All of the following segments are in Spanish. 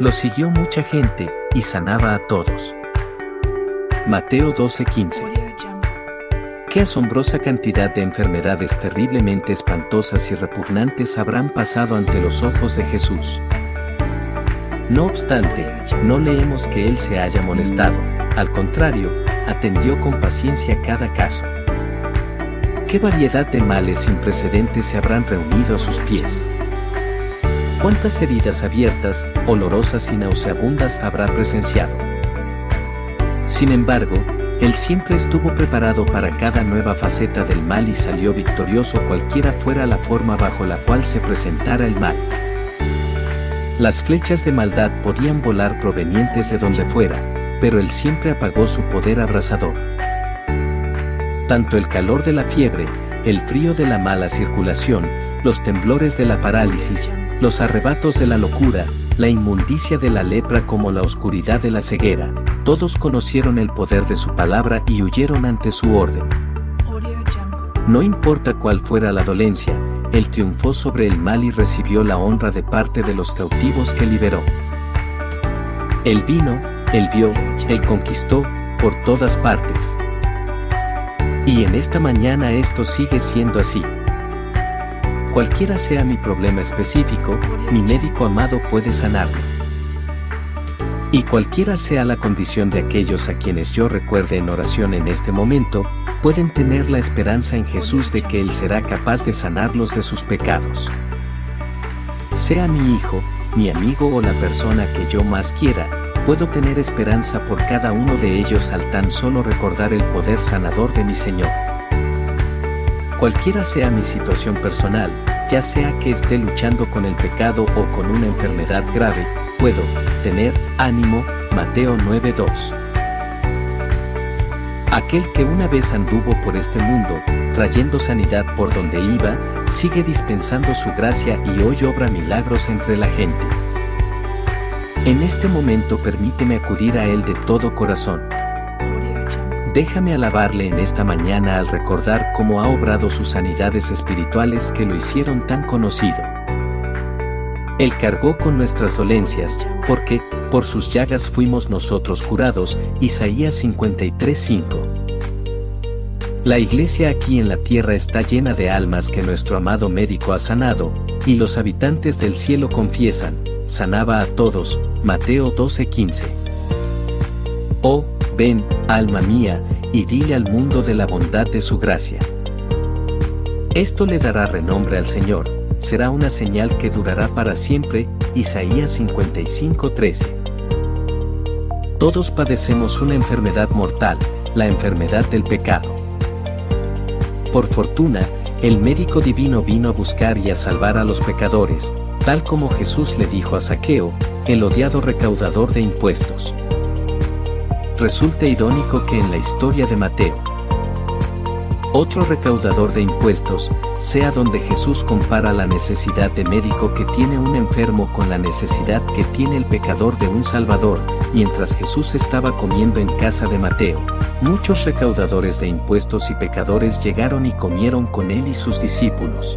Lo siguió mucha gente y sanaba a todos. Mateo 12:15. Qué asombrosa cantidad de enfermedades terriblemente espantosas y repugnantes habrán pasado ante los ojos de Jesús. No obstante, no leemos que Él se haya molestado, al contrario, atendió con paciencia cada caso. ¿Qué variedad de males sin precedentes se habrán reunido a sus pies? ¿Cuántas heridas abiertas, olorosas y nauseabundas habrá presenciado? Sin embargo, él siempre estuvo preparado para cada nueva faceta del mal y salió victorioso cualquiera fuera la forma bajo la cual se presentara el mal. Las flechas de maldad podían volar provenientes de donde fuera, pero él siempre apagó su poder abrasador. Tanto el calor de la fiebre, el frío de la mala circulación, los temblores de la parálisis, los arrebatos de la locura, la inmundicia de la lepra como la oscuridad de la ceguera, todos conocieron el poder de su palabra y huyeron ante su orden. No importa cuál fuera la dolencia, él triunfó sobre el mal y recibió la honra de parte de los cautivos que liberó. Él vino, él vio, él conquistó, por todas partes. Y en esta mañana esto sigue siendo así. Cualquiera sea mi problema específico, mi médico amado puede sanarme. Y cualquiera sea la condición de aquellos a quienes yo recuerde en oración en este momento, pueden tener la esperanza en Jesús de que Él será capaz de sanarlos de sus pecados. Sea mi hijo, mi amigo o la persona que yo más quiera, puedo tener esperanza por cada uno de ellos al tan solo recordar el poder sanador de mi Señor. Cualquiera sea mi situación personal, ya sea que esté luchando con el pecado o con una enfermedad grave, puedo tener ánimo. Mateo 9:2. Aquel que una vez anduvo por este mundo, trayendo sanidad por donde iba, sigue dispensando su gracia y hoy obra milagros entre la gente. En este momento permíteme acudir a Él de todo corazón. Déjame alabarle en esta mañana al recordar cómo ha obrado sus sanidades espirituales que lo hicieron tan conocido. Él cargó con nuestras dolencias, porque, por sus llagas fuimos nosotros curados, Isaías 53:5. La iglesia aquí en la tierra está llena de almas que nuestro amado médico ha sanado, y los habitantes del cielo confiesan, sanaba a todos, Mateo 12:15. Oh, ven, alma mía, y dile al mundo de la bondad de su gracia. Esto le dará renombre al Señor, será una señal que durará para siempre, Isaías 55:13. Todos padecemos una enfermedad mortal, la enfermedad del pecado. Por fortuna, el médico divino vino a buscar y a salvar a los pecadores, tal como Jesús le dijo a Saqueo, el odiado recaudador de impuestos resulta irónico que en la historia de Mateo, otro recaudador de impuestos, sea donde Jesús compara la necesidad de médico que tiene un enfermo con la necesidad que tiene el pecador de un Salvador, mientras Jesús estaba comiendo en casa de Mateo. Muchos recaudadores de impuestos y pecadores llegaron y comieron con él y sus discípulos.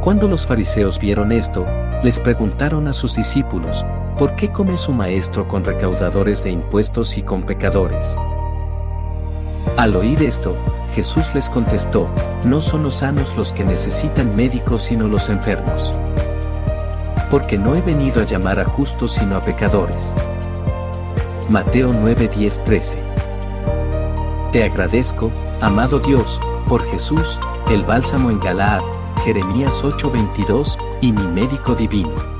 Cuando los fariseos vieron esto, les preguntaron a sus discípulos, ¿por qué come su maestro con recaudadores de impuestos y con pecadores? Al oír esto, Jesús les contestó, no son los sanos los que necesitan médicos sino los enfermos. Porque no he venido a llamar a justos sino a pecadores. Mateo 9, 13. Te agradezco, amado Dios, por Jesús, el bálsamo en Galaad, Jeremías 8:22, y mi médico divino.